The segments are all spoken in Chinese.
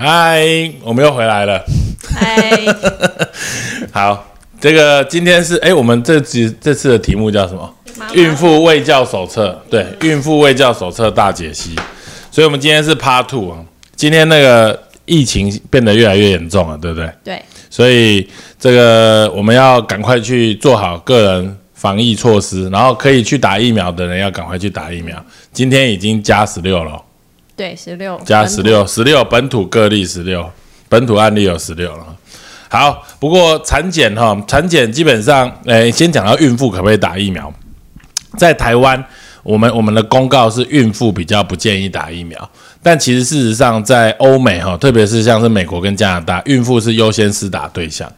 嗨，我们又回来了。嗨，好，这个今天是哎，我们这集这次的题目叫什么？孕妇卫教手册。对，孕妇卫教手册大解析。所以，我们今天是 Part Two 啊。今天那个疫情变得越来越严重了，对不对？对，所以这个我们要赶快去做好个人防疫措施，然后可以去打疫苗的人要赶快去打疫苗。今天已经加十六了，对，十六加十六，十六本土个例十六，本土案例有十六了。好，不过产检哈，产检基本上，诶，先讲到孕妇可不可以打疫苗，在台湾，我们我们的公告是孕妇比较不建议打疫苗，但其实事实上在欧美哈，特别是像是美国跟加拿大，孕妇是优先施打对象。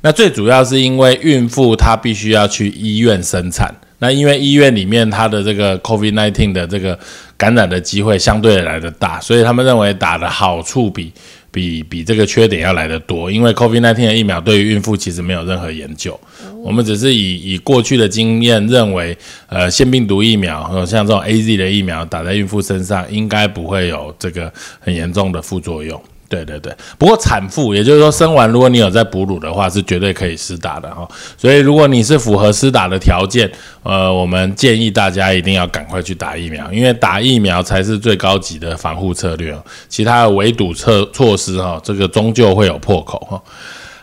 那最主要是因为孕妇她必须要去医院生产，那因为医院里面它的这个 COVID nineteen 的这个感染的机会相对来的大，所以他们认为打的好处比比比这个缺点要来的多。因为 COVID nineteen 的疫苗对于孕妇其实没有任何研究，我们只是以以过去的经验认为，呃，腺病毒疫苗和像这种 A Z 的疫苗打在孕妇身上，应该不会有这个很严重的副作用。对对对，不过产妇，也就是说生完，如果你有在哺乳的话，是绝对可以施打的哈。所以如果你是符合施打的条件，呃，我们建议大家一定要赶快去打疫苗，因为打疫苗才是最高级的防护策略哦。其他的围堵策措施哈，这个终究会有破口哈。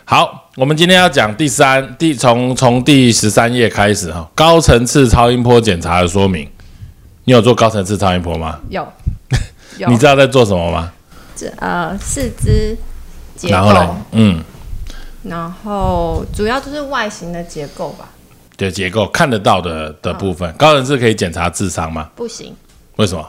好，我们今天要讲第三第从从第十三页开始哈，高层次超音波检查的说明。你有做高层次超音波吗？有 有，你知道在做什么吗？这呃四肢结然后呢构，？嗯。然后主要就是外形的结构吧，的结构看得到的的部分，高人是可以检查智商吗？不行，为什么？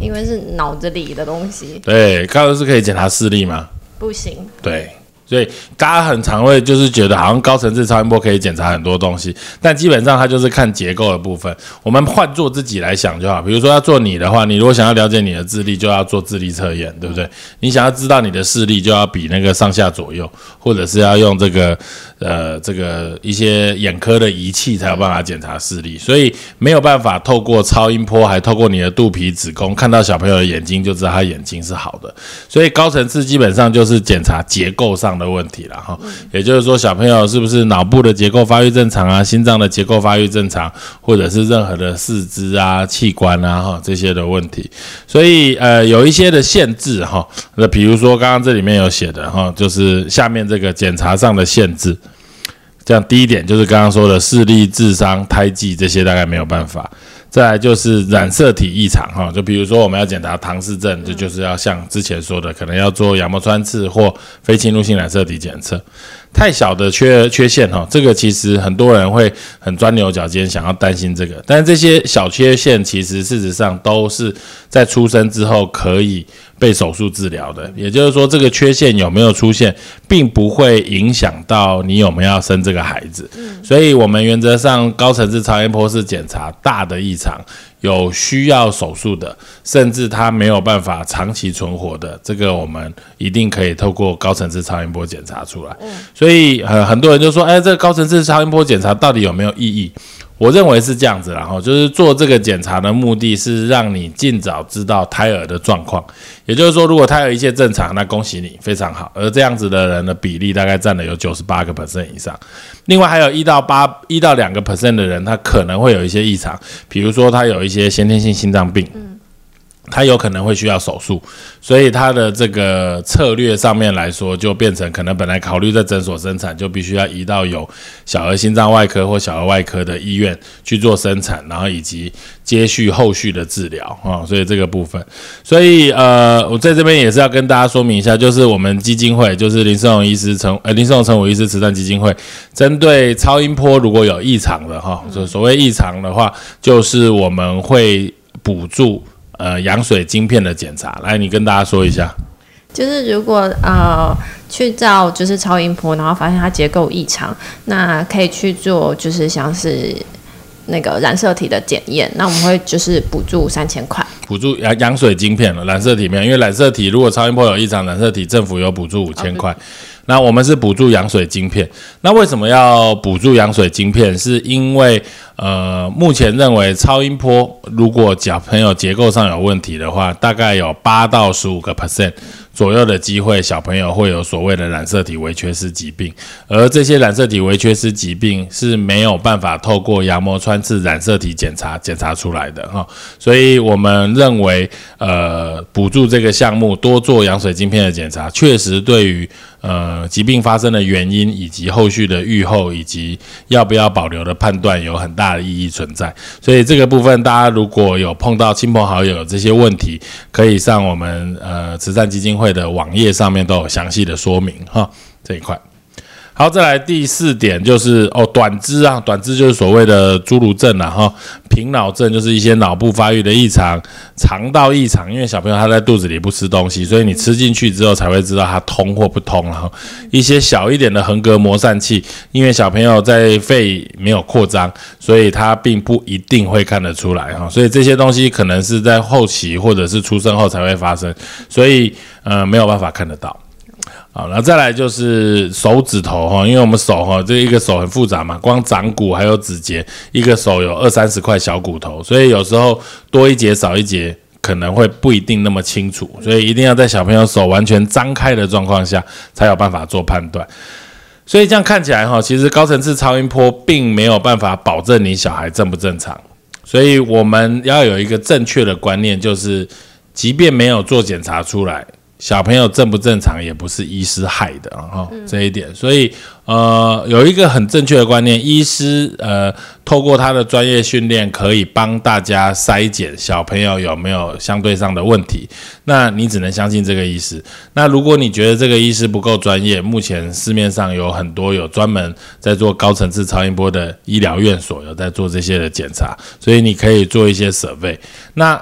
因为是脑子里的东西，对，高人是可以检查视力吗？不行。对，所以大家很常会就是觉得好像高层次超音波可以检查很多东西，但基本上它就是看结构的部分。我们换做自己来想就好，比如说要做你的话，你如果想要了解你的智力，就要做智力测验，对不对？你想要知道你的视力，就要比那个上下左右，或者是要用这个呃这个一些眼科的仪器才有办法检查视力，所以没有办法透过超音波，还透过你的肚皮、子宫看到小朋友的眼睛，就知道他眼睛是好的。所以高层次基本上就是检查结构上的问题了哈，也就是说小朋友是不是脑部的结构发育正常啊，心脏的结构发育正常，或者是任何的四肢啊、器官啊哈这些的问题。所以呃有一些的限制哈，那比如说刚刚这里面有写的哈，就是下面这个检查上的限制。这样第一点就是刚刚说的视力、智商、胎记这些大概没有办法。再来就是染色体异常哈，就比如说我们要检查唐氏症，这就是要像之前说的，可能要做羊膜穿刺或非侵入性染色体检测。太小的缺缺陷哈，这个其实很多人会很钻牛角尖，想要担心这个，但是这些小缺陷其实事实上都是在出生之后可以被手术治疗的。也就是说，这个缺陷有没有出现，并不会影响到你有没有要生这个孩子。所以，我们原则上高层次超音波是检查大的异常。有需要手术的，甚至他没有办法长期存活的，这个我们一定可以透过高层次超音波检查出来。所以呃，很多人就说，哎，这个高层次超音波检查到底有没有意义？我认为是这样子，然后就是做这个检查的目的是让你尽早知道胎儿的状况。也就是说，如果胎儿一切正常，那恭喜你，非常好。而这样子的人的比例大概占了有九十八个 percent 以上。另外还有一到八一到两个 percent 的人，他可能会有一些异常，比如说他有一些先天性心脏病。他有可能会需要手术，所以他的这个策略上面来说，就变成可能本来考虑在诊所生产，就必须要移到有小儿心脏外科或小儿外科的医院去做生产，然后以及接续后续的治疗啊、所以这个部分，所以呃，我在这边也是要跟大家说明一下，就是我们基金会，就是林胜荣医师陈呃林胜荣陈武医师慈善基金会，针对超音波如果有异常的哈，就所谓异常的话，就是我们会补助。呃，羊水晶片的检查，来，你跟大家说一下。就是如果呃去照就是超音波，然后发现它结构异常，那可以去做就是像是那个染色体的检验，那我们会就是补助三千块。补助羊羊水晶片了，染色体没有，因为染色体如果超音波有异常，染色体政府有补助五千块。那我们是补助羊水晶片，那为什么要补助羊水晶片？是因为呃，目前认为超音波如果小朋友结构上有问题的话，大概有八到十五个 percent。左右的机会，小朋友会有所谓的染色体微缺失疾病，而这些染色体微缺失疾病是没有办法透过羊膜穿刺染色体检查检查出来的哈，所以我们认为，呃，补助这个项目多做羊水晶片的检查，确实对于呃疾病发生的原因以及后续的预后以及要不要保留的判断有很大的意义存在。所以这个部分，大家如果有碰到亲朋好友这些问题，可以上我们呃慈善基金。会的网页上面都有详细的说明哈，这一块。好，再来第四点就是哦，短肢啊，短肢就是所谓的侏儒症了哈，平脑症就是一些脑部发育的异常，肠道异常，因为小朋友他在肚子里不吃东西，所以你吃进去之后才会知道它通或不通。然后一些小一点的横膈膜疝气，因为小朋友在肺没有扩张，所以他并不一定会看得出来哈，所以这些东西可能是在后期或者是出生后才会发生，所以呃没有办法看得到。好，那再来就是手指头哈，因为我们手哈这一个手很复杂嘛，光掌骨还有指节，一个手有二三十块小骨头，所以有时候多一节少一节可能会不一定那么清楚，所以一定要在小朋友手完全张开的状况下才有办法做判断。所以这样看起来哈，其实高层次超音波并没有办法保证你小孩正不正常，所以我们要有一个正确的观念，就是即便没有做检查出来。小朋友正不正常也不是医师害的哈，这一点，所以呃有一个很正确的观念，医师呃透过他的专业训练可以帮大家筛检小朋友有没有相对上的问题，那你只能相信这个医师。那如果你觉得这个医师不够专业，目前市面上有很多有专门在做高层次超音波的医疗院所有在做这些的检查，所以你可以做一些设备。那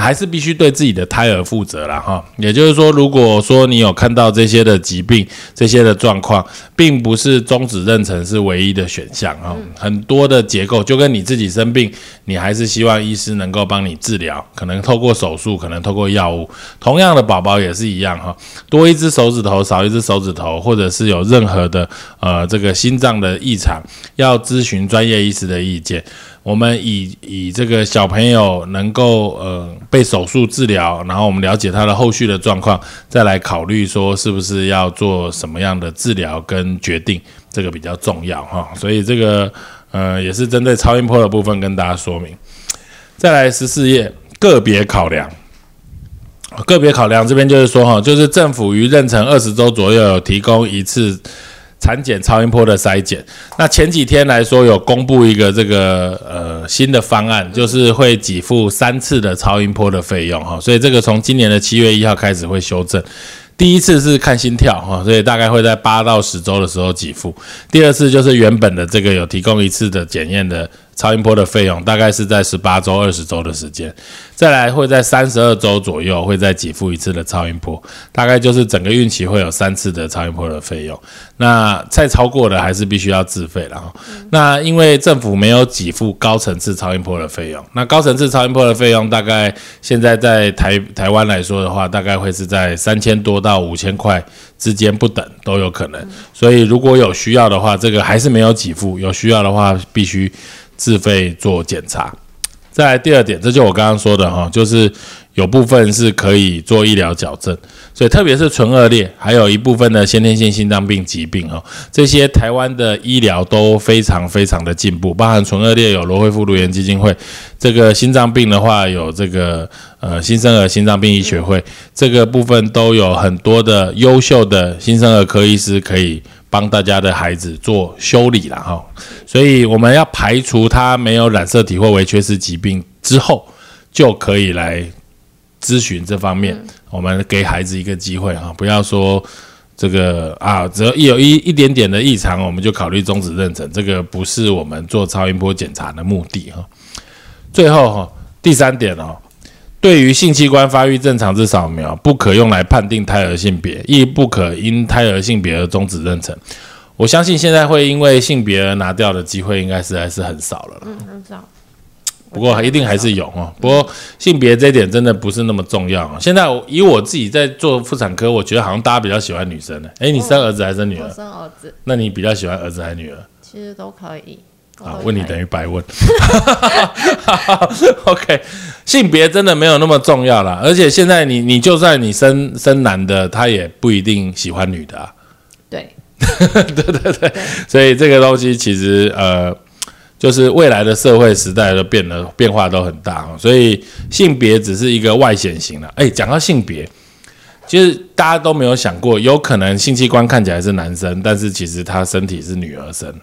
还是必须对自己的胎儿负责了哈，也就是说，如果说你有看到这些的疾病、这些的状况，并不是终止妊娠是唯一的选项啊。很多的结构就跟你自己生病，你还是希望医师能够帮你治疗，可能透过手术，可能透过药物。同样的，宝宝也是一样哈，多一只手指头，少一只手指头，或者是有任何的呃这个心脏的异常，要咨询专业医师的意见。我们以以这个小朋友能够呃被手术治疗，然后我们了解他的后续的状况，再来考虑说是不是要做什么样的治疗跟决定，这个比较重要哈。所以这个呃也是针对超音波的部分跟大家说明。再来十四页个别考量，个别考量这边就是说哈，就是政府于妊娠二十周左右提供一次。产检超音波的筛检，那前几天来说有公布一个这个呃新的方案，就是会给付三次的超音波的费用哈，所以这个从今年的七月一号开始会修正。第一次是看心跳哈，所以大概会在八到十周的时候给付。第二次就是原本的这个有提供一次的检验的。超音波的费用大概是在十八周、二十周的时间，再来会在三十二周左右会再给付一次的超音波，大概就是整个孕期会有三次的超音波的费用。那再超过的还是必须要自费了哈。那因为政府没有给付高层次超音波的费用，那高层次超音波的费用大概现在在台台湾来说的话，大概会是在三千多到五千块之间不等都有可能。所以如果有需要的话，这个还是没有给付；有需要的话，必须。自费做检查，再第二点，这就我刚刚说的哈，就是有部分是可以做医疗矫正，所以特别是唇腭裂，还有一部分的先天性心脏病疾病哈，这些台湾的医疗都非常非常的进步，包含唇腭裂有罗惠妇乳炎基金会，这个心脏病的话有这个呃新生儿心脏病医学会，这个部分都有很多的优秀的新生儿科医师可以。帮大家的孩子做修理了哈，所以我们要排除他没有染色体或微缺失疾病之后，就可以来咨询这方面。我们给孩子一个机会哈，不要说这个啊，只要一有一一点点的异常，我们就考虑终止妊娠，这个不是我们做超音波检查的目的哈。最后哈，第三点哦。对于性器官发育正常之扫描，不可用来判定胎儿性别，亦不可因胎儿性别而终止妊娠。我相信现在会因为性别而拿掉的机会，应该实在是很少了。嗯，很少。不过一定还是有哦。不过性别这一点真的不是那么重要哦。现在我以我自己在做妇产科，我觉得好像大家比较喜欢女生的。哎，你生儿子还是生女我儿？生儿子那你比较喜欢儿子还是女儿？其实都可以。啊，问你等于白问。OK，性别真的没有那么重要啦。而且现在你你就算你生生男的，他也不一定喜欢女的啊。对对对，所以这个东西其实呃，就是未来的社会时代都变得变化都很大哦，所以性别只是一个外显型了。哎，讲到性别，其实大家都没有想过，有可能性器官看起来是男生，但是其实他身体是女儿身，哦，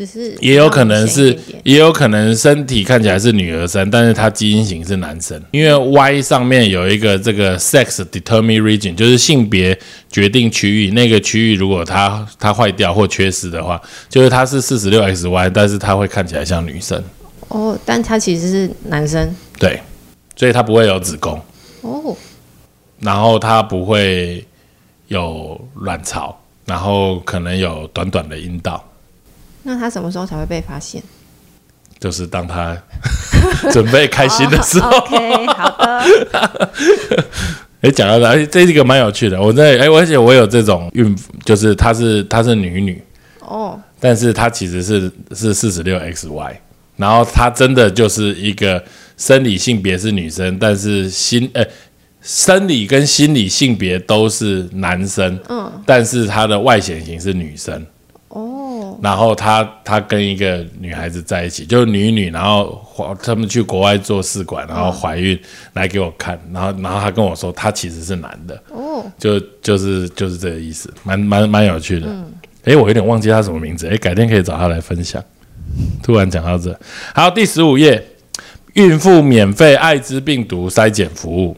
只是也有可能是也有可能身体看起来是女儿身，但是他基因型是男生，因为 Y 上面有一个这个 sex determine region，就是性别决定区域，那个区域如果它它坏掉或缺失的话，就是它是四十六 XY，但是它会看起来像女生，哦，但它其实是男生。对，所以它不会有子宫，哦，然后它不会有卵巢，然后可能有短短的阴道。那他什么时候才会被发现？就是当他 准备开心的时候，哦 OK，好的，哎，讲到这，哎，这是一个蛮有趣的。我在哎，而且我有这种孕妇，就是她是她是女女，哦，但是她其实是是四十六 XY，然后她真的就是一个生理性别是女生，但是心呃生理跟心理性别都是男生，嗯，但是她的外显型是女生。哦，然后她她跟一个女孩子在一起，就是女女，然后怀他们去国外做试管，然后怀孕来给我看，然后然后她跟我说她其实是男的，哦，就就是就是这个意思，蛮蛮蛮有趣的。诶，我有点忘记他什么名字，诶，改天可以找他来分享。突然讲到这，好，第十五页，孕妇免费艾滋病毒筛检服务。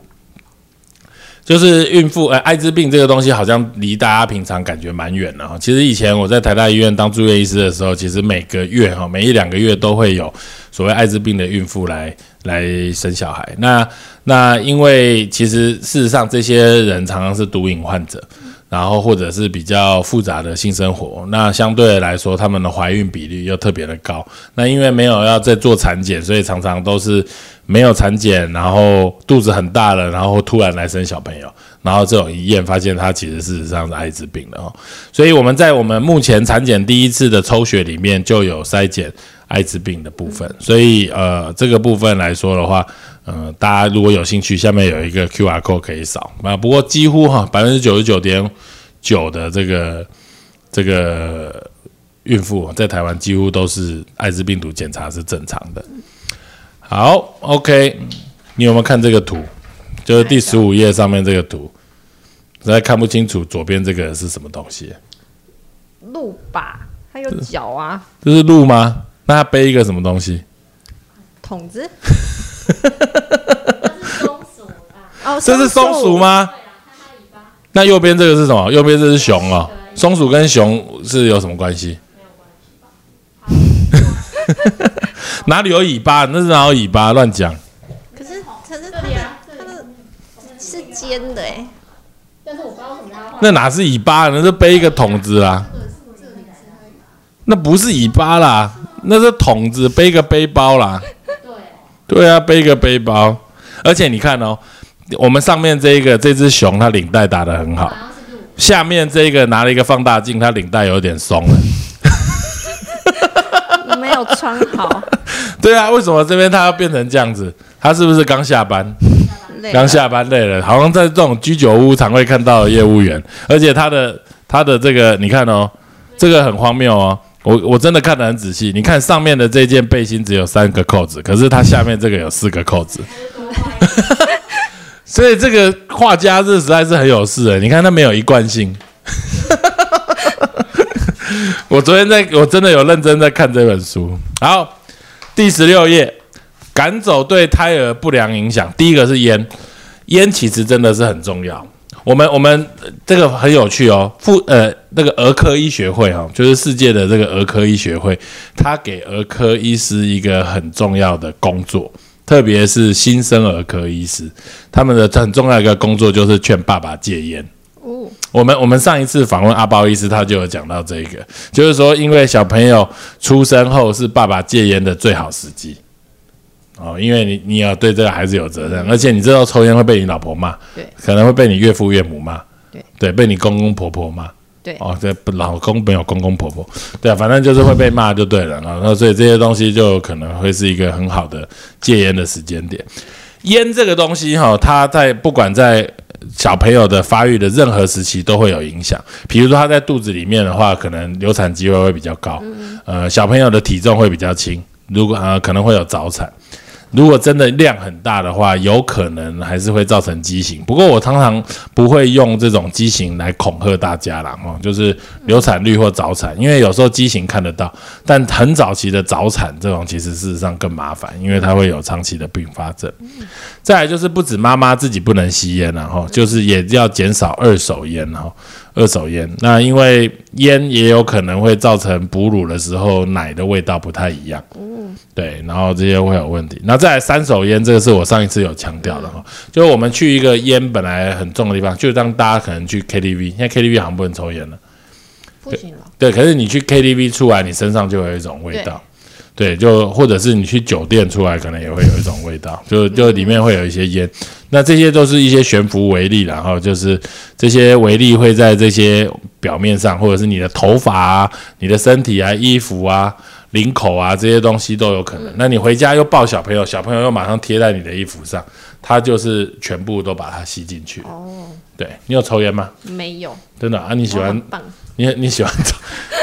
就是孕妇，呃，艾滋病这个东西好像离大家平常感觉蛮远的哈。其实以前我在台大医院当住院医师的时候，其实每个月哈，每一两个月都会有所谓艾滋病的孕妇来来生小孩。那那因为其实事实上这些人常常是毒瘾患者，然后或者是比较复杂的性生活，那相对来说他们的怀孕比率又特别的高。那因为没有要再做产检，所以常常都是没有产检，然后肚子很大了，然后突然来生小朋友，然后这种一验发现他其实事实上是艾滋病的哦。所以我们在我们目前产检第一次的抽血里面就有筛检艾滋病的部分，所以呃这个部分来说的话，呃大家如果有兴趣，下面有一个 Q R code 可以扫啊。不过几乎哈百分之九十九点九的这个这个孕妇在台湾几乎都是艾滋病毒检查是正常的。好，OK，你有没有看这个图？就是第十五页上面这个图，实在看不清楚左边这个是什么东西。鹿吧，它有脚啊，这是鹿吗？那它背一个什么东西？筒子，那是松鼠吧？哦，这是松鼠？吗？对啊，看它尾巴那右边这个是什么？右边这是熊哦。松鼠跟熊是有什么关系？哪里有尾巴？那是哪有尾巴？乱讲。可是可是它的，它里的是尖的哎，但是我不知道为什么要画那哪是尾巴？那是背一个桶子啦。那不是尾巴啦，那是桶子，背一个背包啦。对，对啊，背一个背包。而且你看哦，我们上面这一个这只熊，它领带打得很好。下面这个拿了一个放大镜，它领带有点松了。没有穿好，对啊，为什么这边他要变成这样子？他是不是刚下班？累刚下班累了，好像在这种居酒屋常会看到的业务员，而且他的他的这个，你看哦，这个很荒谬哦。我我真的看得很仔细，你看上面的这件背心只有三个扣子，可是它下面这个有四个扣子，所以这个画家是实在是很有事的。你看他没有一贯性。我昨天在我真的有认真在看这本书。好，第十六页，赶走对胎儿不良影响。第一个是烟，烟其实真的是很重要。我们我们这个很有趣哦，妇呃那个儿科医学会哈、就是世界的这个儿科医学会，他给儿科医师一个很重要的工作，特别是新生儿科医师，他们的很重要一个工作就是劝爸爸戒烟。哦，我们我们上一次访问阿包医师，他就有讲到这个，就是说，因为小朋友出生后是爸爸戒烟的最好时机。哦，因为你你要对这个孩子有责任，而且你知道抽烟会被你老婆骂，对可能会被你岳父岳母骂，对对，被你公公婆婆骂。对，哦，这不老公没有公公婆婆，对啊，反正就是会被骂就对了啊。那所以这些东西就可能会是一个很好的戒烟的时间点。烟这个东西哈、它在不管在小朋友的发育的任何时期都会有影响。比如说他在肚子里面的话，可能流产机会会比较高，呃，小朋友的体重会比较轻，如果呃可能会有早产。如果真的量很大的话，有可能还是会造成畸形。不过我常常不会用这种畸形来恐吓大家啦，哦，就是流产率或早产，因为有时候畸形看得到，但很早期的早产这种其实事实上更麻烦，因为它会有长期的并发症。再来就是不止妈妈自己不能吸烟然后就是也要减少二手烟哈，二手烟。那因为烟也有可能会造成哺乳的时候奶的味道不太一样。嗯对，然后这些会有问题。那再来三手烟，这个是我上一次有强调的哈，就是我们去一个烟本来很重的地方，就当大家可能去 KTV，现在 KTV 好像不能抽烟了。不行了，对，可是你去 KTV 出来，你身上就有一种味道。对，就或者是你去酒店出来，可能也会有一种味道，就就里面会有一些烟。那这些都是一些悬浮微粒，然后就是这些微粒会在这些表面上，或者是你的头发啊、你的身体啊、衣服啊、领口啊这些东西都有可能。那你回家又抱小朋友，小朋友又马上贴在你的衣服上，它就是全部都把它吸进去。哦，对你有抽烟吗？没有，真的啊？你喜欢棒，你你喜欢抽？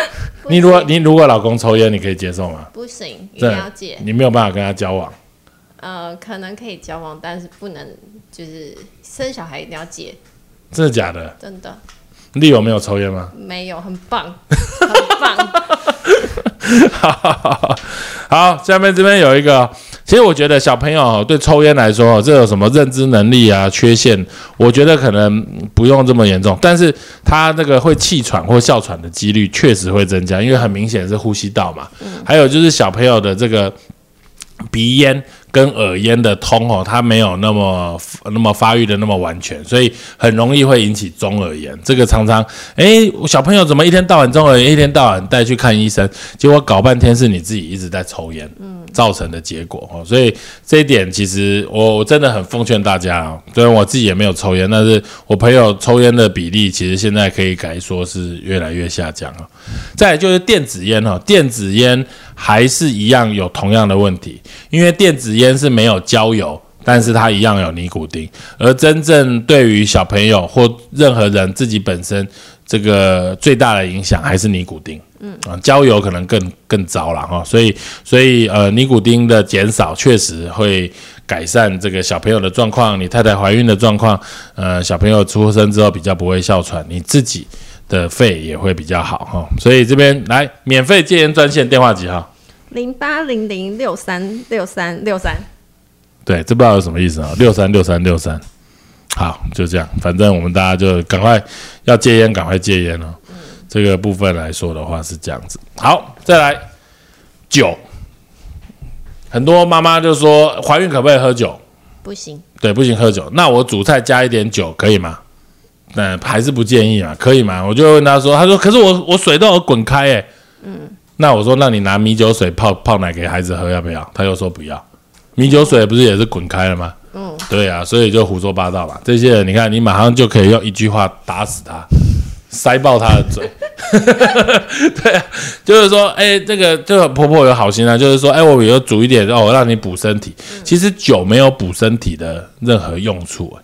你如果你如果老公抽烟，你可以接受吗？不行，一真的定要戒。你没有办法跟他交往。呃，可能可以交往，但是不能就是生小孩一定要戒，真的假的？真的丽友没有抽烟吗？没有，很棒，很棒。好，下面这边有一个，其实我觉得小朋友哦对抽烟来说哦，这有什么认知能力啊缺陷，我觉得可能不用这么严重，但是他那个会气喘或哮喘的几率确实会增加，因为很明显是呼吸道嘛。还有就是小朋友的这个鼻咽跟耳咽的通哦，它没有那么那么发育的那么完全，所以很容易会引起中耳炎。这个常常，诶，小朋友怎么一天到晚中耳炎，一天到晚带去看医生，结果搞半天是你自己一直在抽烟，嗯造成的结果哦。所以这一点其实我我真的很奉劝大家啊，虽然我自己也没有抽烟，但是我朋友抽烟的比例其实现在可以改说是越来越下降了。再来就是电子烟哈，电子烟还是一样有同样的问题，因为电子烟是没有焦油，但是它一样有尼古丁，而真正对于小朋友或任何人自己本身这个最大的影响还是尼古丁。嗯。啊，焦油可能更更糟了哈，所以所以呃，尼古丁的减少确实会改善这个小朋友的状况，你太太怀孕的状况，呃，小朋友出生之后比较不会哮喘，你自己的肺也会比较好哈。所以这边来免费戒烟专线电话几号？零八零零六三六三六三，对，这不知道有什么意思啊？六三六三六三，好，就这样，反正我们大家就赶快要戒烟，赶快戒烟哦。这个部分来说的话是这样子。好，再来酒，很多妈妈就说怀孕可不可以喝酒？不行，对，不行喝酒。那我煮菜加一点酒可以吗？那还是不建议嘛，可以吗？我就问他说，他说可是我我水都有滚开哎、嗯，那我说那你拿米酒水泡泡奶给孩子喝要不要？他又说不要。米酒水不是也是滚开了吗？嗯，对啊，所以就胡说八道嘛。这些人你看，你马上就可以用一句话打死他，塞爆他的嘴。对啊，就是说，哎、这个这个婆婆有好心啊，就是说，哎、我有煮一点哦，我让你补身体。其实酒没有补身体的任何用处、哎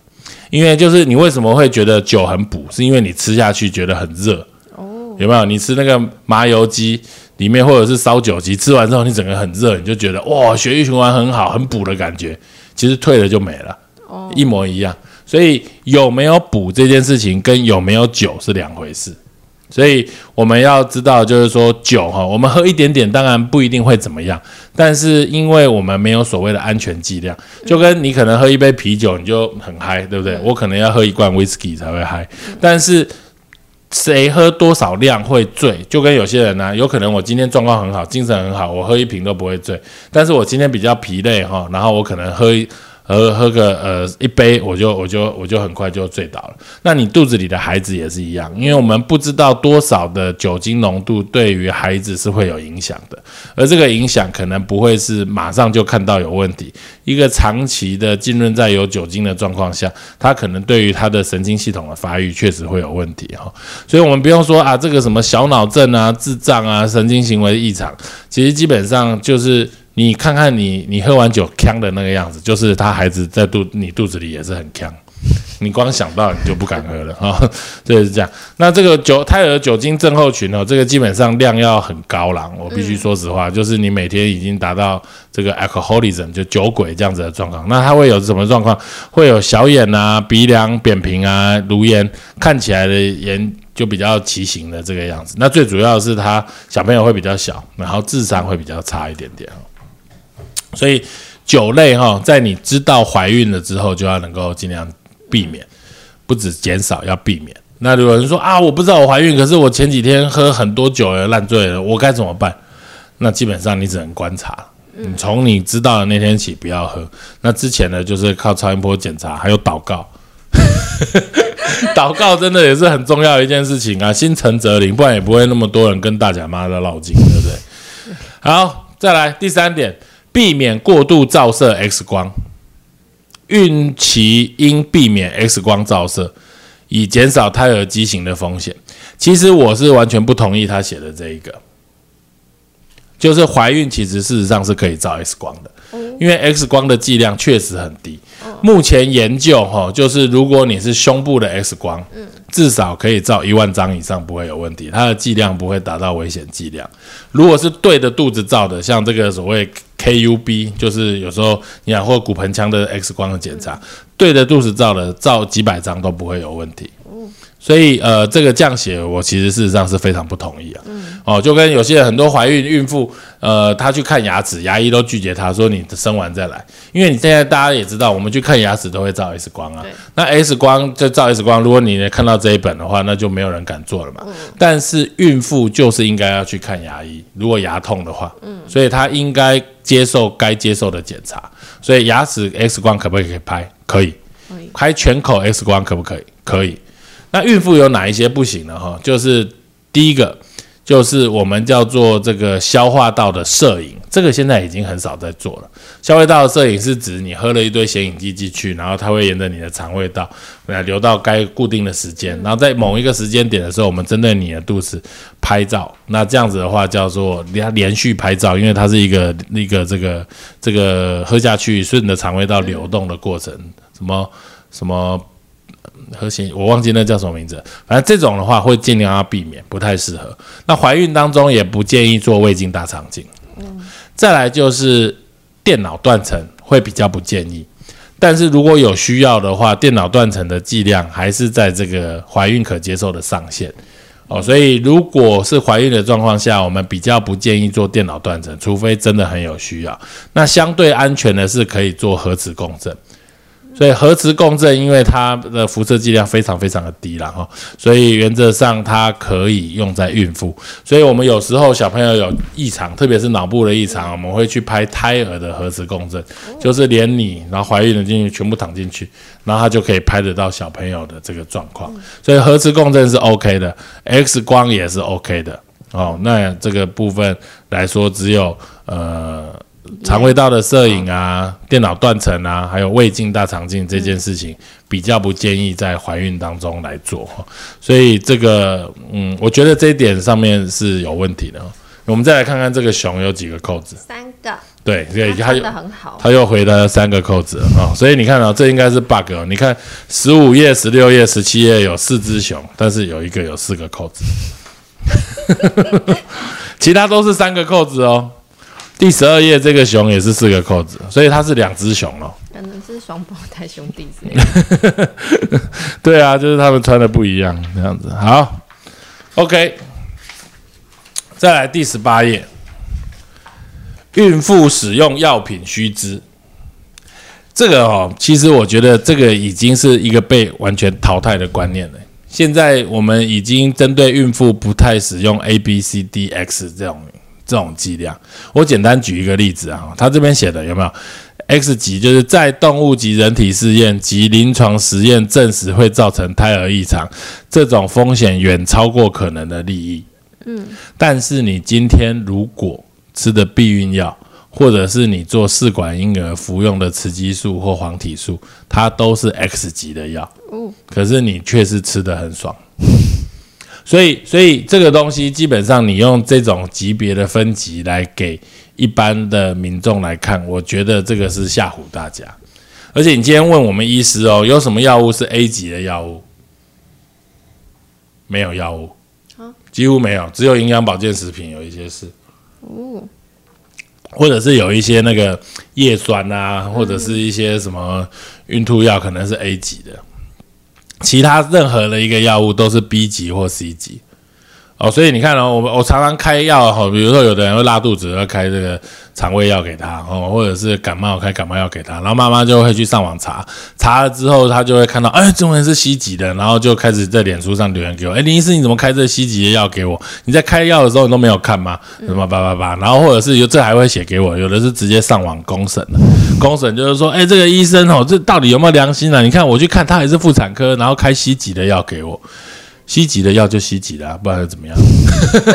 因为就是你为什么会觉得酒很补，是因为你吃下去觉得很热。哦，有没有？你吃那个麻油鸡里面，或者是烧酒鸡，吃完之后你整个很热，你就觉得哇，血液循环很好，很补的感觉。其实退了就没了，哦一模一样。所以有没有补这件事情跟有没有酒是两回事。所以我们要知道，就是说酒哈，我们喝一点点，当然不一定会怎么样，但是因为我们没有所谓的安全剂量，就跟你可能喝一杯啤酒你就很嗨，对不对？我可能要喝一罐 whisky 才会嗨，但是谁喝多少量会醉，就跟有些人呢、有可能我今天状况很好，精神很好，我喝一瓶都不会醉，但是我今天比较疲累哈，然后我可能喝喝喝个呃一杯，我就我就我就很快就醉倒了。那你肚子里的孩子也是一样，因为我们不知道多少的酒精浓度对于孩子是会有影响的，而这个影响可能不会是马上就看到有问题。一个长期的浸润在有酒精的状况下，它可能对于他的神经系统的发育确实会有问题哈。所以我们不用说啊，这个什么小脑症啊、智障啊、神经行为异常，其实基本上就是你看看你你喝完酒呛的那个样子，就是他孩子在肚你肚子里也是很呛。你光想到你就不敢喝了哈，就是这样。那这个酒胎儿酒精症候群哦，这个基本上量要很高啦。我必须说实话，就是你每天已经达到这个 alcoholism 就酒鬼这样子的状况。那它会有什么状况？会有小眼啊、鼻梁扁平啊、颅炎，看起来的眼就比较畸形的这个样子。那最主要是他小朋友会比较小，然后智商会比较差一点点哦。所以酒类哈，在你知道怀孕了之后，就要能够尽量避免，不止减少，要避免。那有人说啊，我不知道我怀孕，可是我前几天喝很多酒了，烂醉了，我该怎么办？那基本上你只能观察，你从你知道的那天起不要喝。那之前呢，就是靠超音波检查，还有祷告。祷告真的也是很重要的一件事情啊，心诚则灵，不然也不会那么多人跟大甲妈的绕境，对不对？好，再来第三点，避免过度照射 X 光。孕期应避免 X 光照射，以减少胎儿畸形的风险。其实我是完全不同意他写的这一个，就是怀孕其实事实上是可以照 X 光的，因为 X 光的剂量确实很低。目前研究哈，就是如果你是胸部的 X 光，至少可以照一万张以上不会有问题，它的剂量不会达到危险剂量。如果是对着肚子照的，像这个所谓 KUB，就是有时候你想或骨盆腔的 X 光的检查，对着肚子照的，照几百张都不会有问题。所以呃，这个降血我其实事实上是非常不同意啊。哦，就跟有些人很多怀孕孕妇，呃，她去看牙齿，牙医都拒绝她说你生完再来，因为你现在大家也知道，我们去看牙齿都会照 X 光啊。那 X 光就照 X 光，如果你看到这一本的话，那就没有人敢做了嘛。但是孕妇就是应该要去看牙医，如果牙痛的话，嗯所以她应该接受该接受的检查。所以牙齿 X 光可不可以拍？可以。可以拍全口 X 光可不可以？可以。那孕妇有哪一些不行呢？哈，就是第一个，就是我们叫做这个消化道的摄影，这个现在已经很少在做了。消化道的摄影是指你喝了一堆显影剂进去，然后它会沿着你的肠胃道来流到该固定的时间，然后在某一个时间点的时候，我们针对你的肚子拍照。那这样子的话叫做连连续拍照，因为它是一个那个这个这个喝下去顺着肠胃道流动的过程，什么什么。和谐，我忘记那叫什么名字。反正这种的话会尽量要避免，不太适合。那怀孕当中也不建议做胃镜大肠镜。嗯再来就是电脑断层会比较不建议，但是如果有需要的话，电脑断层的剂量还是在这个怀孕可接受的上限。哦，所以如果是怀孕的状况下，我们比较不建议做电脑断层，除非真的很有需要。那相对安全的是可以做核磁共振。所以核磁共振，因为它的辐射剂量非常非常的低了哈，所以原则上它可以用在孕妇。所以我们有时候小朋友有异常，特别是脑部的异常，我们会去拍胎儿的核磁共振，就是连你然后怀孕的进去全部躺进去，然后它就可以拍得到小朋友的这个状况。所以核磁共振是 OK 的，X 光也是 OK 的。哦，那这个部分来说，只有呃。肠胃道的摄影啊，电脑断层啊，还有胃镜、大肠镜这件事情，比较不建议在怀孕当中来做哈。所以这个，嗯，我觉得这一点上面是有问题的。我们再来看看这个熊有几个扣子，三个，对，对，它又回了三个扣子啊、哦，所以你看到、这应该是 bug 哦。你看十五页、十六页、十七页有四只熊，但是有一个有四个扣子，其他都是三个扣子哦。第十二页这个熊也是四个扣子，所以它是两只熊哦。可能是双胞胎兄弟之类的。对啊，就是他们穿的不一样，这样子。好，OK，再来第十八页，孕妇使用药品须知。这个哦，其实我觉得这个已经是一个被完全淘汰的观念了。现在我们已经针对孕妇不太使用 A、B、C、D、X 这种这种剂量。我简单举一个例子啊，他这边写的有没有 X 级？就是在动物及人体试验及临床实验证实会造成胎儿异常，这种风险远超过可能的利益。嗯，但是你今天如果吃的避孕药，或者是你做试管婴儿服用的雌激素或黄体素，它都是 X 级的药，可是你却是吃的很爽。所以，所以这个东西基本上你用这种级别的分级来给一般的民众来看，我觉得这个是吓唬大家。而且你今天问我们医师哦，有什么药物是 A 级的药物？没有药物，几乎没有，只有营养保健食品有一些是。或者是有一些那个叶酸啊，或者是一些什么孕吐药，可能是 A 级的，其他任何的一个药物都是 B 级或 C 级。哦，所以你看哦，我们我常常开药哈，比如说有的人会拉肚子，要开这个肠胃药给他哦，或者是感冒开感冒药给他，然后妈妈就会去上网查，查了之后他就会看到，哎，中文是西级的，然后就开始在脸书上留言给我，哎，林医师你怎么开这西级的药给我？你在开药的时候你都没有看吗？什么叭叭叭，然后或者是有这还会写给我，有的是直接上网公审的，公审就是说，哎，这个医生哦，这到底有没有良心啊？你看我去看他还是妇产科，然后开西级的药给我。西级的药就西级的，啊不然是怎么样？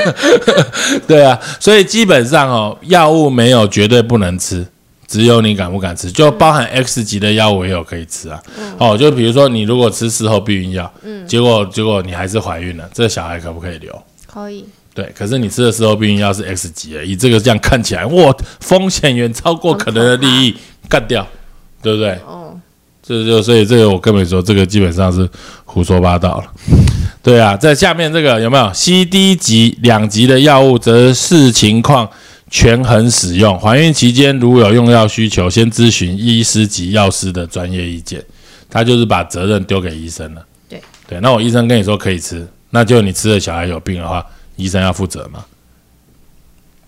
对啊，所以基本上哦，药物没有绝对不能吃，只有你敢不敢吃。就包含 X 级的药物也有可以吃啊。哦，就比如说你如果吃事后避孕药，嗯，结果结果你还是怀孕了，这小孩可不可以留？可以。对，可是你吃的事后避孕药是 X 级的，以这个这样看起来，哇，风险远超过可能的利益，干掉，对不对？哦，这就所以这个我根本说这个基本上是胡说八道了。对啊，在下面这个有没有 C、D 级两级的药物，则视情况权衡使用。怀孕期间如有用药需求，先咨询医师及药师的专业意见。他就是把责任丢给医生了。对对，那我医生跟你说可以吃，那就你吃的小孩有病的话，医生要负责吗？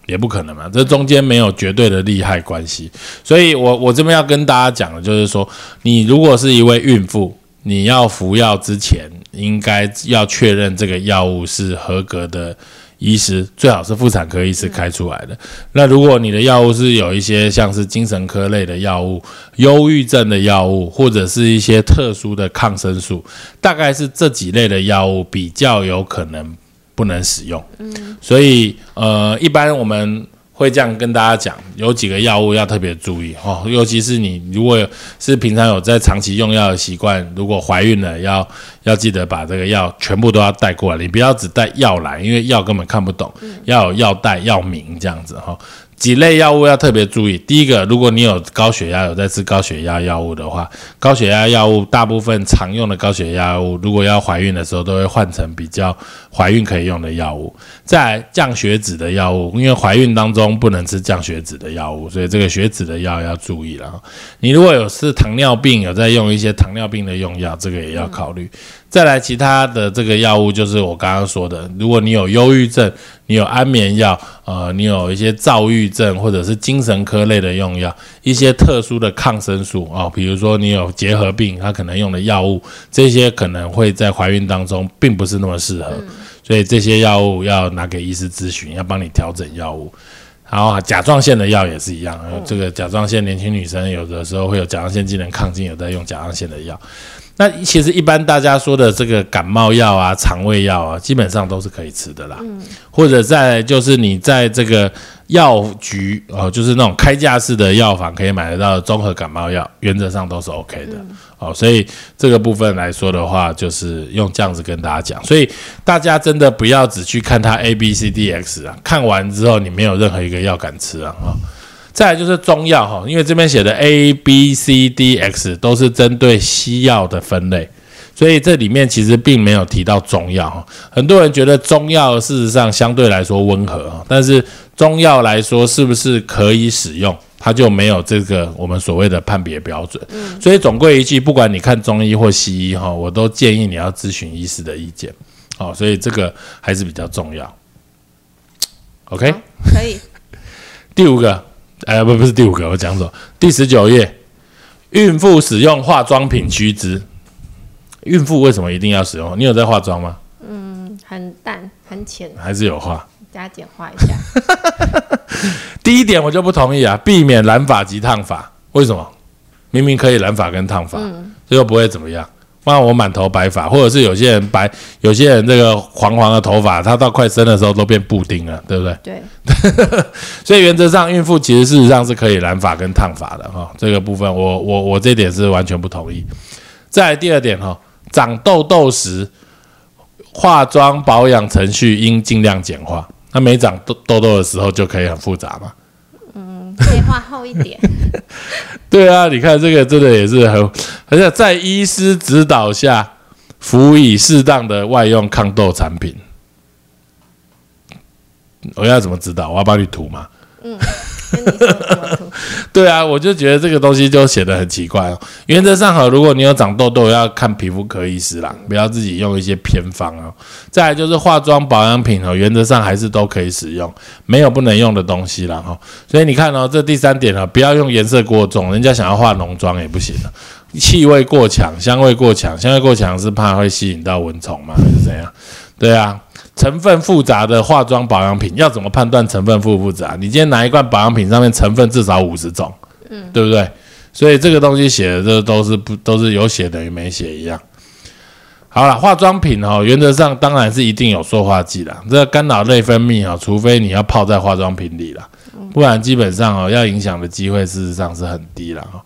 也不可能嘛，这中间没有绝对的利害关系。所以我我这边要跟大家讲的，就是说，你如果是一位孕妇。你要服药之前，应该要确认这个药物是合格的，医师最好是妇产科医师开出来的。那如果你的药物是有一些像是精神科类的药物、忧郁症的药物，或者是一些特殊的抗生素，大概是这几类的药物比较有可能不能使用。嗯，所以呃，一般我们。会这样跟大家讲，有几个药物要特别注意哦，尤其是你如果是平常有在长期用药的习惯，如果怀孕了，要要记得把这个药全部都要带过来，你不要只带药来，因为药根本看不懂，要有药带、药名这样子哈。几类药物要特别注意。第一个，如果你有高血压，有在吃高血压药物的话，高血压药物大部分常用的高血压药物，如果要怀孕的时候，都会换成比较怀孕可以用的药物。再降血脂的药物，因为怀孕当中不能吃降血脂的药物，所以这个血脂的药要注意了。你如果有是糖尿病，有在用一些糖尿病的用药，这个也要考虑。再来，其他的这个药物就是我刚刚说的，如果你有忧郁症，你有安眠药，呃，你有一些躁郁症或者是精神科类的用药，一些特殊的抗生素啊，比如说你有结核病，它可能用的药物，这些可能会在怀孕当中并不是那么适合，所以这些药物要拿给医师咨询，要帮你调整药物。然后甲状腺的药也是一样，这个甲状腺年轻女生有的时候会有甲状腺机能亢进，有在用甲状腺的药。那其实一般大家说的这个感冒药啊、肠胃药啊，基本上都是可以吃的啦。嗯，或者在就是你在这个药局哦，就是那种开架式的药房可以买得到综合感冒药，原则上都是 OK 的。哦，所以这个部分来说的话，就是用这样子跟大家讲。所以大家真的不要只去看它 A、B、C、D、X 啊，看完之后你没有任何一个药敢吃啊啊！再来就是中药哈，因为这边写的 A、B、C、D、X 都是针对西药的分类，所以这里面其实并没有提到中药哈。很多人觉得中药事实上相对来说温和，但是中药来说是不是可以使用，它就没有这个我们所谓的判别标准。所以总归一句，不管你看中医或西医哈，我都建议你要咨询医师的意见。好，所以这个还是比较重要。OK，可以。第五个。哎，不，不是第五个，我讲走。第十九页，孕妇使用化妆品须知。孕妇为什么一定要使用？你有在化妆吗？嗯，很淡很浅，还是有化？加减化一下。第一点我就不同意啊，避免染发及烫发。为什么？明明可以染发跟烫发，这又不会怎么样。不然我满头白发，或者是有些人白，有些人这个黄黄的头发，他到快生的时候都变布丁了，对不对？对，所以原则上，孕妇其实事实上是可以染发跟烫发的哈。这个部分，我我我这点是完全不同意。再来第二点哈，长痘痘时，化妆保养程序应尽量简化。那没长痘痘痘的时候就可以很复杂嘛？可以画厚一点。对啊，你看这个真的也是很，而且在医师指导下，辅以适当的外用抗痘产品。我要怎么指导？我要帮你涂吗？跟你说怎么涂 对啊，我就觉得这个东西就写的很奇怪哦。原则上哈，如果你有长痘痘，要看皮肤科医师啦，不要自己用一些偏方哦。再来就是化妆保养品哦，原则上还是都可以使用，没有不能用的东西啦哈。所以你看哦，这第三点哦，不要用颜色过重，人家想要化浓妆也不行的。气味过强，香味过强，香味过强是怕会吸引到蚊虫吗？还是怎样？对啊，成分复杂的化妆保养品要怎么判断成分复不复杂？你今天拿一罐保养品，上面成分至少五十种，嗯，对不对？所以这个东西写的这都是不都是有写等于没写一样。好了，化妆品哦，原则上当然是一定有塑化剂啦，这个干扰内分泌啊，除非你要泡在化妆品里了，不然基本上哦，要影响的机会事实上是很低了哈。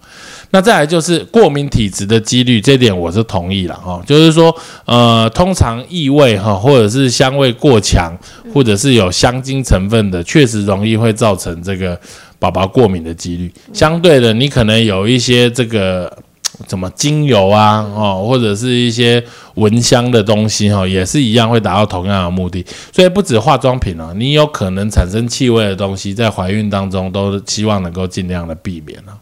那再来就是过敏体质的几率，这点我是同意了哈。就是说，呃，通常异味哈，或者是香味过强，或者是有香精成分的，确实容易会造成这个宝宝过敏的几率。相对的，你可能有一些这个什么精油啊，哦，或者是一些蚊香的东西哈，也是一样会达到同样的目的。所以不止化妆品啊，你有可能产生气味的东西，在怀孕当中都希望能够尽量的避免了。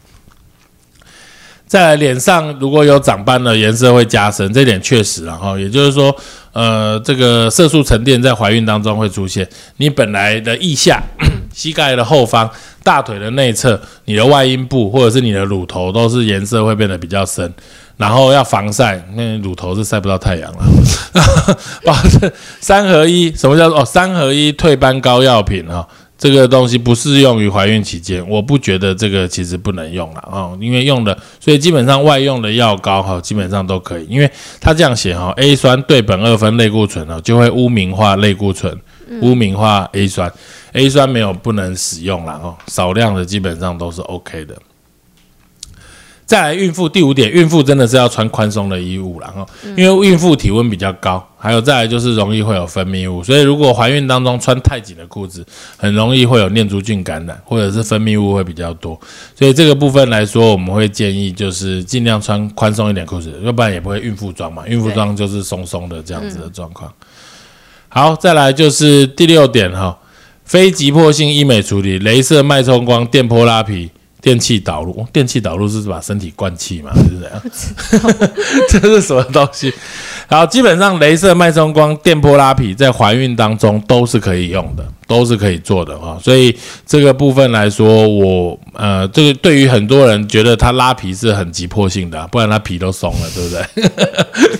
再来，脸上如果有长斑的颜色会加深，这点确实，然后也就是说，呃，这个色素沉淀在怀孕当中会出现。你本来的腋下、膝盖的后方、大腿的内侧、你的外阴部或者是你的乳头，都是颜色会变得比较深。然后要防晒，那乳头是晒不到太阳了。保证三合一，什么叫做哦？三合一退斑膏药品啊？这个东西不适用于怀孕期间，我不觉得这个其实不能用了哦，因为用的，所以基本上外用的药膏哈，基本上都可以，因为它这样写哈，A 酸对苯二酚类固醇哦，就会污名化类固醇，污名化 A 酸，A 酸没有不能使用了哦，少量的基本上都是 OK 的。再来，孕妇第五点，孕妇真的是要穿宽松的衣物了哈，因为孕妇体温比较高，还有再来就是容易会有分泌物，所以如果怀孕当中穿太紧的裤子，很容易会有念珠菌感染，或者是分泌物会比较多，所以这个部分来说，我们会建议就是尽量穿宽松一点裤子，要不然也不会孕妇装嘛，孕妇装就是松松的这样子的状况。好，再来就是第六点哈，非急迫性医美处理，镭射脉冲光、电波拉皮。电气导入，哦电气导入是把身体灌气嘛，是这样？这是什么东西？然后基本上，镭射脉冲光、电波拉皮在怀孕当中都是可以用的，都是可以做的哈。所以这个部分来说，我呃，这个对于很多人觉得他拉皮是很急迫性的啊、不然他皮都松了，对不对？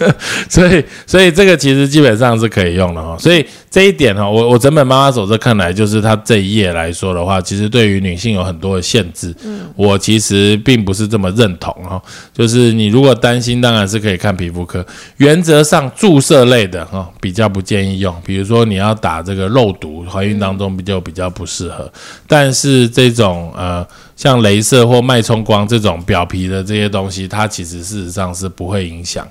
所以，所以这个其实基本上是可以用的哈。所以这一点哈，我我整本妈妈手册看来，就是它这一页来说的话，其实对于女性有很多的限制。嗯我其实并不是这么认同哈。就是你如果担心，当然是可以看皮肤科。原则上，注射类的哈比较不建议用，比如说你要打这个肉毒，怀孕当中比较比较不适合。但是这种呃，像镭射或脉冲光这种表皮的这些东西，它其实事实上是不会影响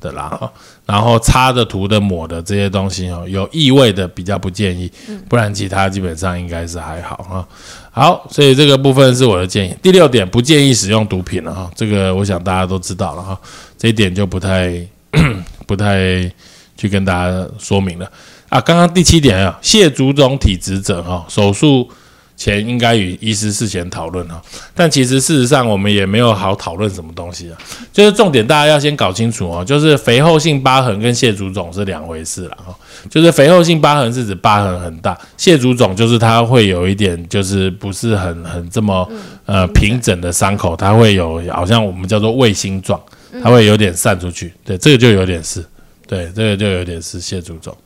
的啦。哈然后擦的、涂的、抹的这些东西哦，有异味的比较不建议，不然其他基本上应该是还好哈。好，所以这个部分是我的建议。第六点，不建议使用毒品了哈，这个我想大家都知道了哈，这一点就不太 不太去跟大家说明了啊。刚刚第七点啊，蟹足肿体质者哈，手术前应该与医师事前讨论哈。但其实事实上我们也没有好讨论什么东西啊，就是重点大家要先搞清楚哦，就是肥厚性疤痕跟蟹足肿是两回事了哈。就是肥厚性疤痕是指疤痕很大，蟹足肿就是它会有一点就是不是很很这么呃平整的伤口，它会有好像我们叫做卫星状它会有点散出去。对，这个就有点是，对，这个就有点是谢足总。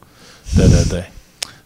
对对对，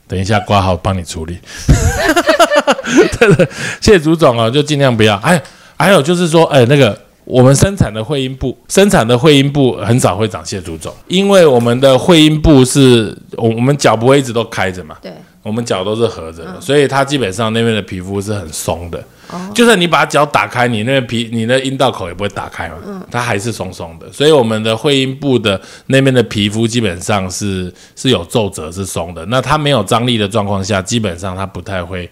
等一下挂号帮你处理。对对，谢祖总哦，就尽量不要。哎，还有就是说，哎，那个我们生产的会阴部，生产的会阴部很少会长谢组长，因为我们的会阴部是我我们脚不会一直都开着嘛，对，我们脚都是合着的，所以它基本上那边的皮肤是很松的。哦就算你把脚打开，你那个皮，你的阴道口也不会打开嘛，它还是松松的。所以我们的会阴部的那边的皮肤基本上是是有皱褶，是松的。那它没有张力的状况下，基本上它不太会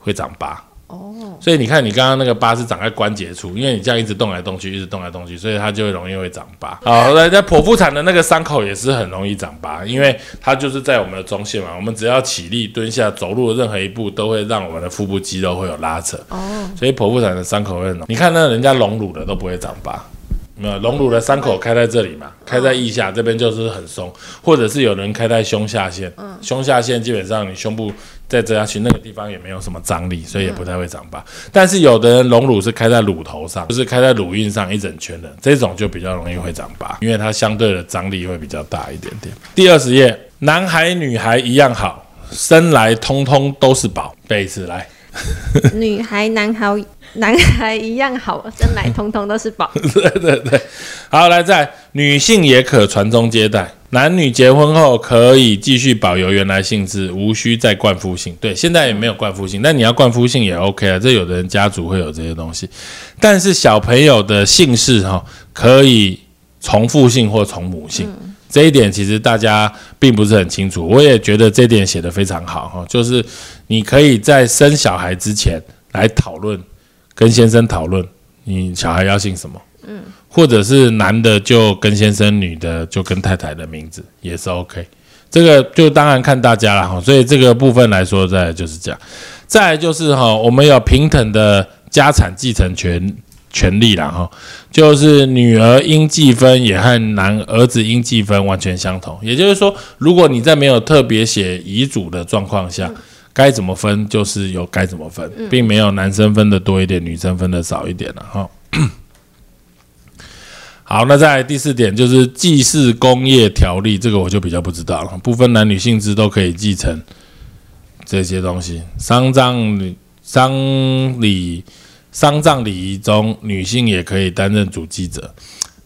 会长疤。哦，所以你看，你刚刚那个疤是长在关节处，因为你这样一直动来动去，一直动来动去，所以它就会容易会长疤。好，那在剖腹产的那个伤口也是很容易长疤，因为它就是在我们的中线嘛。我们只要起立、蹲下、走路的任何一步，都会让我们的腹部肌肉会有拉扯。哦，所以剖腹产的伤口会很浓。你看那人家隆乳的都不会长疤，没有隆乳的伤口开在这里嘛，开在腋下这边就是很松，或者是有人开在胸下线，胸下线基本上你胸部再折下去那个地方也没有什么张力，所以也不太会长疤。但是有的人隆乳是开在乳头上，就是开在乳晕上一整圈的，这种就比较容易会长疤，因为它相对的张力会比较大一点点。第二十页，男孩女孩一样好，生来通通都是宝。背一次来。女孩、男孩、男孩一样好，生来通通都是宝。对对对，好，来在女性也可传宗接代，男女结婚后可以继续保留原来性质，无需再冠夫姓。对，现在也没有冠夫姓，但你要冠夫姓也 OK 啊。这有的人家族会有这些东西，但是小朋友的姓氏哈、可以重复姓或从母姓。这一点其实大家并不是很清楚，我也觉得这点写得非常好哈，就是你可以在生小孩之前来讨论，跟先生讨论你小孩要姓什么，嗯或者是男的就跟先生，女的就跟太太的名字也是 OK。这个就当然看大家了哈，所以这个部分来说，再就是这样。再来就是哈，我们有平等的家产继承权权利啦哈，就是女儿应计分也和男儿子应计分完全相同。也就是说，如果你在没有特别写遗嘱的状况下，该怎么分就是有该怎么分，并没有男生分的多一点，女生分的少一点了哈。好，那在第四点就是祭祀工业条例，这个我就比较不知道了。不分男女性质都可以继承这些东西。丧葬礼、丧礼、丧葬礼仪中，女性也可以担任主祭者。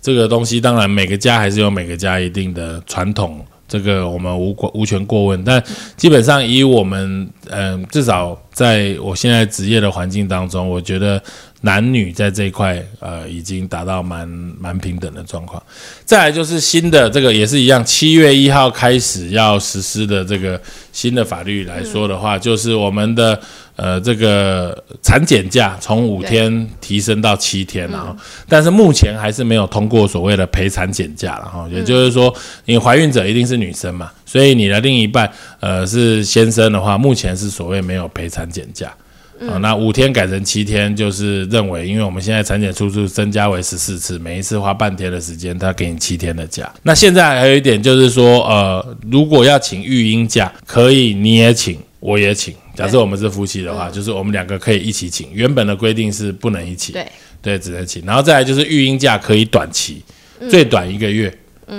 这个东西当然每个家还是有每个家一定的传统，这个我们无无权过问。但基本上以我们嗯、至少在我现在职业的环境当中，我觉得男女在这一块呃已经达到蛮蛮平等的状况。再来就是新的这个也是一样，七月一号开始要实施的这个新的法律来说的话，就是我们的呃这个产检假从五天提升到七天然后，但是目前还是没有通过所谓的陪产检假了哈，也就是说，你怀孕者一定是女生嘛，所以你的另一半呃是先生的话，目前是所谓没有陪产检假。啊、那五天改成七天，就是认为，因为我们现在产检次数增加为十四次，每一次花半天的时间，他给你七天的假。那现在还有一点就是说，呃，如果要请育婴假，可以你也请，我也请。假设我们是夫妻的话，就是我们两个可以一起请。原本的规定是不能一起，对，对，只能请。然后再来就是育婴假可以短期，最短一个月。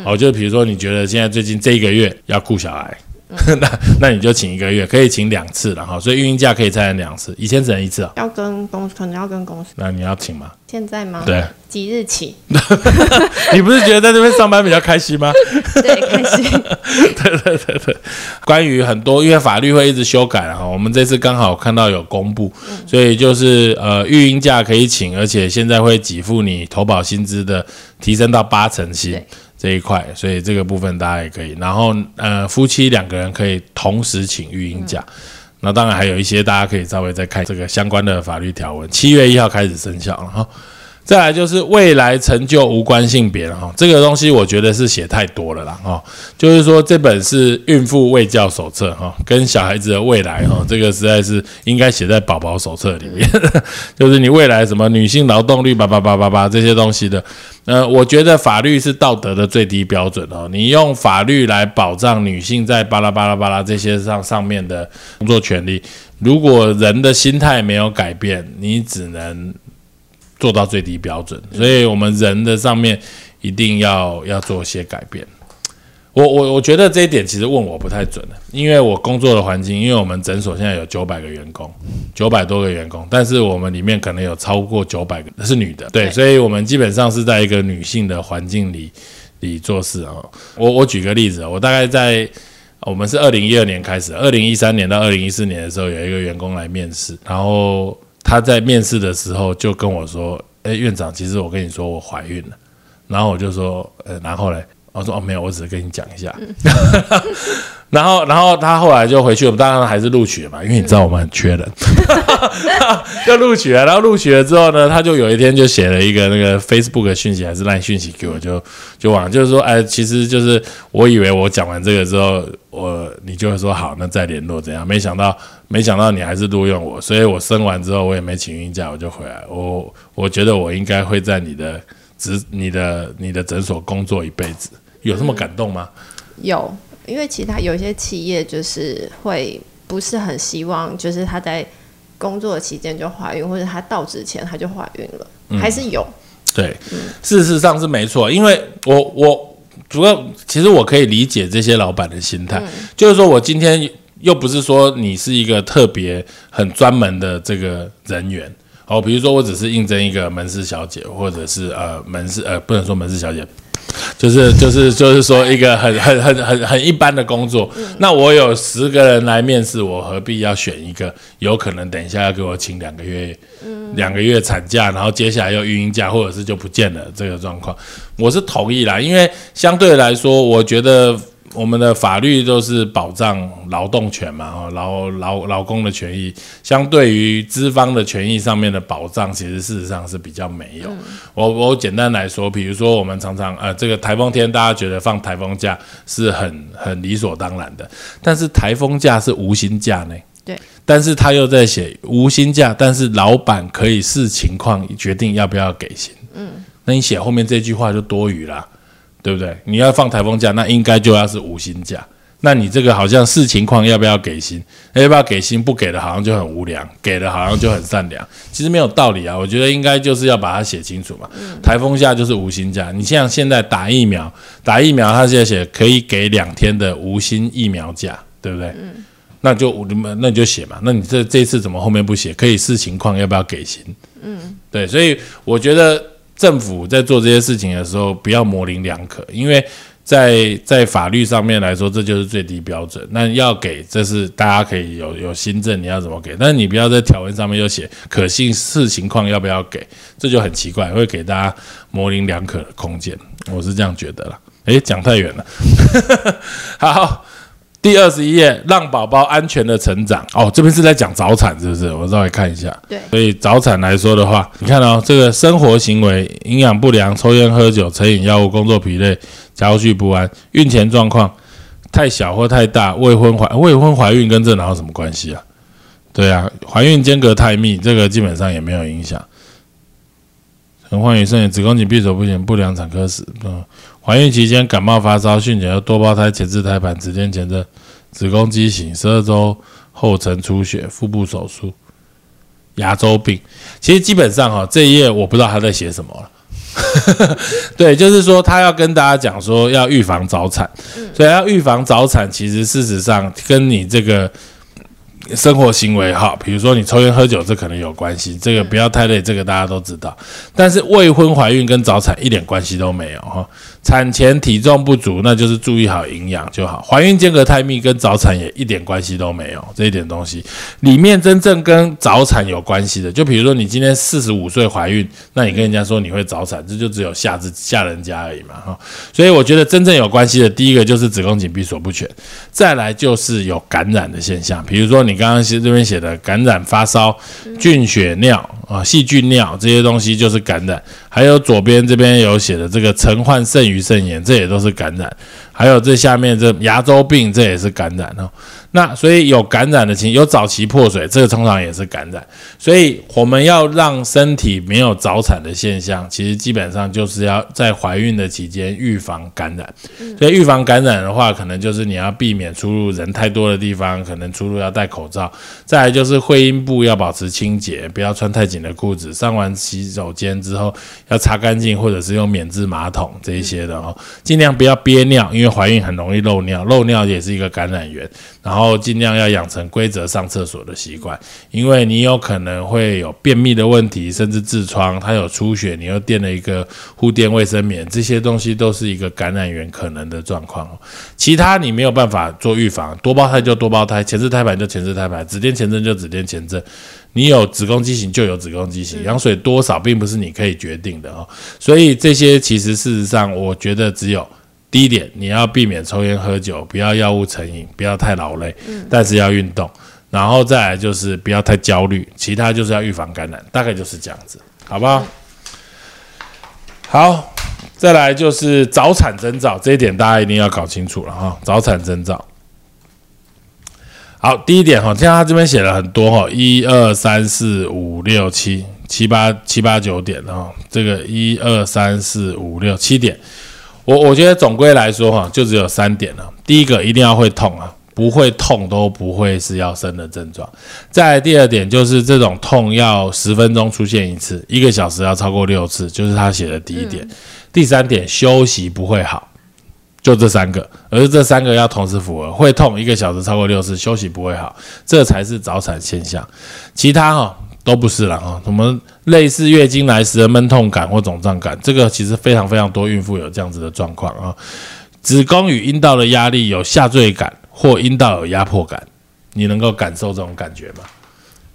哦，就比如说你觉得现在最近这一个月要顾小孩，那那你就请一个月，可以请两次了哈。所以育婴假可以再两次，以前只能一次哦。要跟公可能要跟公司，那你要请吗？现在吗？对，即日起，你不是觉得在这边上班比较开心吗？对，开心对对对对，关于很多，因为法律会一直修改了哈，我们这次刚好看到有公布，所以就是呃，育婴假可以请，而且现在会给付你投保薪资的，提升到八成薪对这一块，所以这个部分大家也可以。然后呃，夫妻两个人可以同时请育婴假。那当然还有一些大家可以稍微再看这个相关的法律条文，七月一号开始生效了哈。再来就是未来成就无关性别了哈，这个东西我觉得是写太多了啦哈。就是说这本是孕妇卫教手册哈，跟小孩子的未来哈，这个实在是应该写在宝宝手册里面。就是你未来什么女性劳动率叭叭叭叭叭这些东西的，呃，我觉得法律是道德的最低标准哦。你用法律来保障女性在巴拉巴拉巴拉这些上上面的工作权利，如果人的心态没有改变，你只能做到最低标准。所以，我们人的上面一定要要做些改变。我我我觉得这一点其实问我不太准的，因为我工作的环境，因为我们诊所现在有九百个员工，九百多个员工，但是我们里面可能有超过九百个是女的，对，所以我们基本上是在一个女性的环境里里做事啊。我我举个例子啊，我大概在我们是二零一二年开始，二零一三年到二零一四年的时候，有一个员工来面试，然后他在面试的时候就跟我说：“哎，院长，其实我跟你说我怀孕了。”然后我就说：“呃，然后嘞？”我说：“哦，没有，我只是跟你讲一下。然后，然后他后来就回去，我们当然还是录取了嘛，因为你知道我们很缺人，就录取了。然后录取了之后呢，他就有一天就写了一个那个 Facebook 的讯息还是 Line 讯息给我，就就往就是说，哎，其实就是我以为我讲完这个之后，我你就会说好，那再联络怎样？没想到，没想到你还是录用我，所以我生完之后我也没请孕假，我就回来。我我觉得我应该会在你的职、你的、你的诊所工作一辈子，有这么感动吗？有，因为其他有一些企业就是会不是很希望，就是他在工作期间就怀孕，或者他到职前他就怀孕了，嗯还是有。对，事实上是没错，因为我我主要其实我可以理解这些老板的心态，就是说我今天又不是说你是一个特别很专门的这个人员。哦，比如说我只是应征一个门市小姐，或者是呃门市呃不能说门市小姐，就是就是就是说一个很很很很很一般的工作。那我有十个人来面试，我何必要选一个有可能等一下要给我请两个月两个月产假，然后接下来又孕婴假，或者是就不见了这个状况，我是同意啦，因为相对来说，我觉得我们的法律都是保障劳动权嘛，哦，劳劳劳工的权益，相对于资方的权益上面的保障，其实事实上是比较没有。我我简单来说，比如说我们常常呃，这个台风天大家觉得放台风假是很很理所当然的，但是台风假是无薪假呢。对，但是他又在写无薪假，但是老板可以视情况决定要不要给薪。嗯，那你写后面这句话就多余啦，对不对？你要放台风假，那应该就要是无薪假。那你这个好像视情况要不要给薪，要不要给薪？不给的好像就很无良，给的好像就很善良。其实没有道理啊，我觉得应该就是要把它写清楚嘛。台风假就是无薪假，你像现在打疫苗，打疫苗他现在写可以给两天的无薪疫苗假，对不对？那就你们那你就写嘛。那你这这次怎么后面不写？可以视情况要不要给薪？嗯，对，所以我觉得政府在做这些事情的时候，不要模棱两可，因为在在法律上面来说，这就是最低标准。那要给，这是大家可以有有新政，你要怎么给？但是你不要在条文上面又写可信视情况要不要给，这就很奇怪，会给大家模棱两可的空间。我是这样觉得啦。诶，讲太远了。好。第二十一页，让宝宝安全的成长。哦，这边是在讲早产，是不是？我稍微看一下。对所以早产来说的话，你看哦，这个生活行为、营养不良、抽烟喝酒、成瘾药物、工作疲累、家务不安、孕前状况太小或太大、未婚怀 未婚怀孕跟这哪有什么关系啊？对啊，怀孕间隔太密，这个基本上也没有影响。陈焕宇生子宫颈闭锁不全、不良产科史，嗯，怀孕期间感冒发烧、酗酒、多胞胎、前置胎盘、子痫前症、子宫畸形、十二周后程出血、腹部手术、牙周病。其实基本上哈，这一页我不知道他在写什么了。对，就是说他要跟大家讲说要预防早产，所以要预防早产，其实事实上跟你这个生活行为哈，比如说你抽烟喝酒，这可能有关系。这个不要太累，这个大家都知道。但是未婚怀孕跟早产一点关系都没有哈。产前体重不足，那就是注意好营养就好。怀孕间隔太密跟早产也一点关系都没有，这一点东西里面真正跟早产有关系的，就比如说你今天四十五岁怀孕，那你跟人家说你会早产，这就只有吓自吓人家而已嘛哈。所以我觉得真正有关系的，第一个就是子宫颈闭锁不全，再来就是有感染的现象，比如说你刚刚写这边写的感染发烧、菌血尿啊、细菌尿这些东西就是感染，还有左边这边有写的这个曾患肾盂肾炎，这也都是感染，还有这下面这牙周病这也是感染哦。那所以有感染的情，有早期破水，这个通常也是感染。所以我们要让身体没有早产的现象，其实基本上就是要在怀孕的期间预防感染。所以预防感染的话，可能就是你要避免出入人太多的地方，可能出入要戴口罩。再来就是会阴部要保持清洁，不要穿太紧的裤子。上完洗手间之后要擦干净，或者是用免治马桶这一些的哦。尽量不要憋尿，因为怀孕很容易漏尿，漏尿也是一个感染源。然后尽量要养成规则上厕所的习惯，因为你有可能会有便秘的问题，甚至痔疮，它有出血，你又垫了一个护垫卫生棉，这些东西都是一个感染源可能的状况。其他你没有办法做预防，多胞胎就多胞胎，前置胎盘就前置胎盘，子垫前症就子垫前症，你有子宫畸形就有子宫畸形，羊水多少并不是你可以决定的哦。所以这些其实事实上，我觉得只有。第一点，你要避免抽烟喝酒，不要药物成瘾，不要太劳累，但是要运动。然后再来就是不要太焦虑，其他就是要预防感染，大概就是这样子，好不好？好，再来就是早产征兆，这一点大家一定要搞清楚了哈。早产征兆，好，第一点哈，像他这边写了很多哈，一二三四五六七七八七八九点哈，这个一二三四五六七点。我我觉得总归来说哈，就只有三点了。第一个一定要会痛啊，不会痛都不会是要生的症状。再第二点就是这种痛要十分钟出现一次，一个小时要超过六次，就是他写的第一点。第三点休息不会好，就这三个，而这三个要同时符合，会痛一个小时超过六次，休息不会好，这才是早产现象。其他哈。都不是了啊，什么类似月经来时的闷痛感或肿胀感，这个其实非常非常多孕妇有这样子的状况啊。子宫与阴道的压力有下坠感或阴道有压迫感，你能够感受这种感觉吗？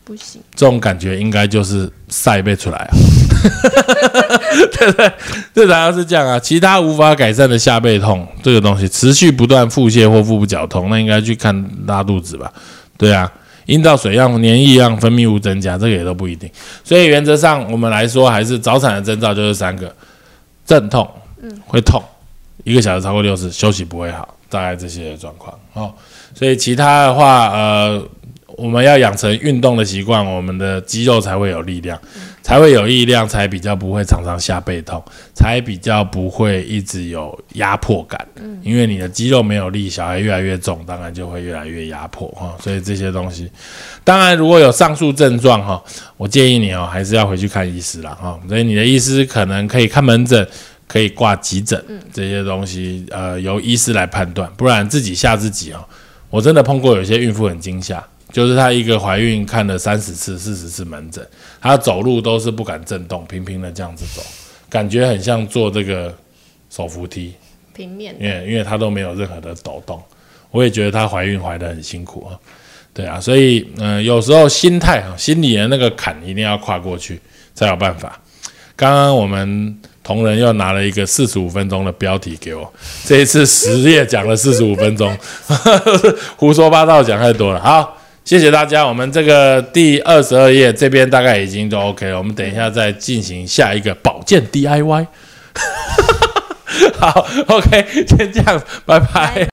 不行，这种感觉应该就是晒背出来啊，对不对？这当然是这样啊。其他无法改善的下背痛，这个东西持续不断腹泻或腹部绞痛，那应该去看拉肚子吧？对啊。阴道水样、黏液样、分泌物增加，这个也都不一定。所以原则上，我们来说，还是早产的征兆就是三个：阵痛，嗯，会痛，一个小时超过六次，休息不会好，大概这些状况。哦，所以其他的话，呃。我们要养成运动的习惯，我们的肌肉才会有力量，才会有力量，才比较不会常常下背痛，才比较不会一直有压迫感。嗯，因为你的肌肉没有力，小孩越来越重，当然就会越来越压迫哈。所以这些东西，当然如果有上述症状哈，我建议你哦，还是要回去看医师了哈。所以你的医师可能可以看门诊，可以挂急诊，这些东西呃由医师来判断，不然自己吓自己哦。我真的碰过有些孕妇很惊吓。就是她一个怀孕看了三十次、四十次门诊，她走路都是不敢震动，平平的这样子走，感觉很像坐这个手扶梯，平面，因为因为她都没有任何的抖动。我也觉得她怀孕怀得很辛苦啊，对啊，所以嗯，有时候心态啊，心里的那个坎一定要跨过去才有办法。刚刚我们同仁又拿了一个四十五分钟的标题给我，这一次十页讲了四十五分钟，胡说八道讲太多了，好。谢谢大家，我们这个第二十二页这边大概已经都 OK 了，我们等一下再进行下一个保健 DIY。好，OK，先这样，拜拜。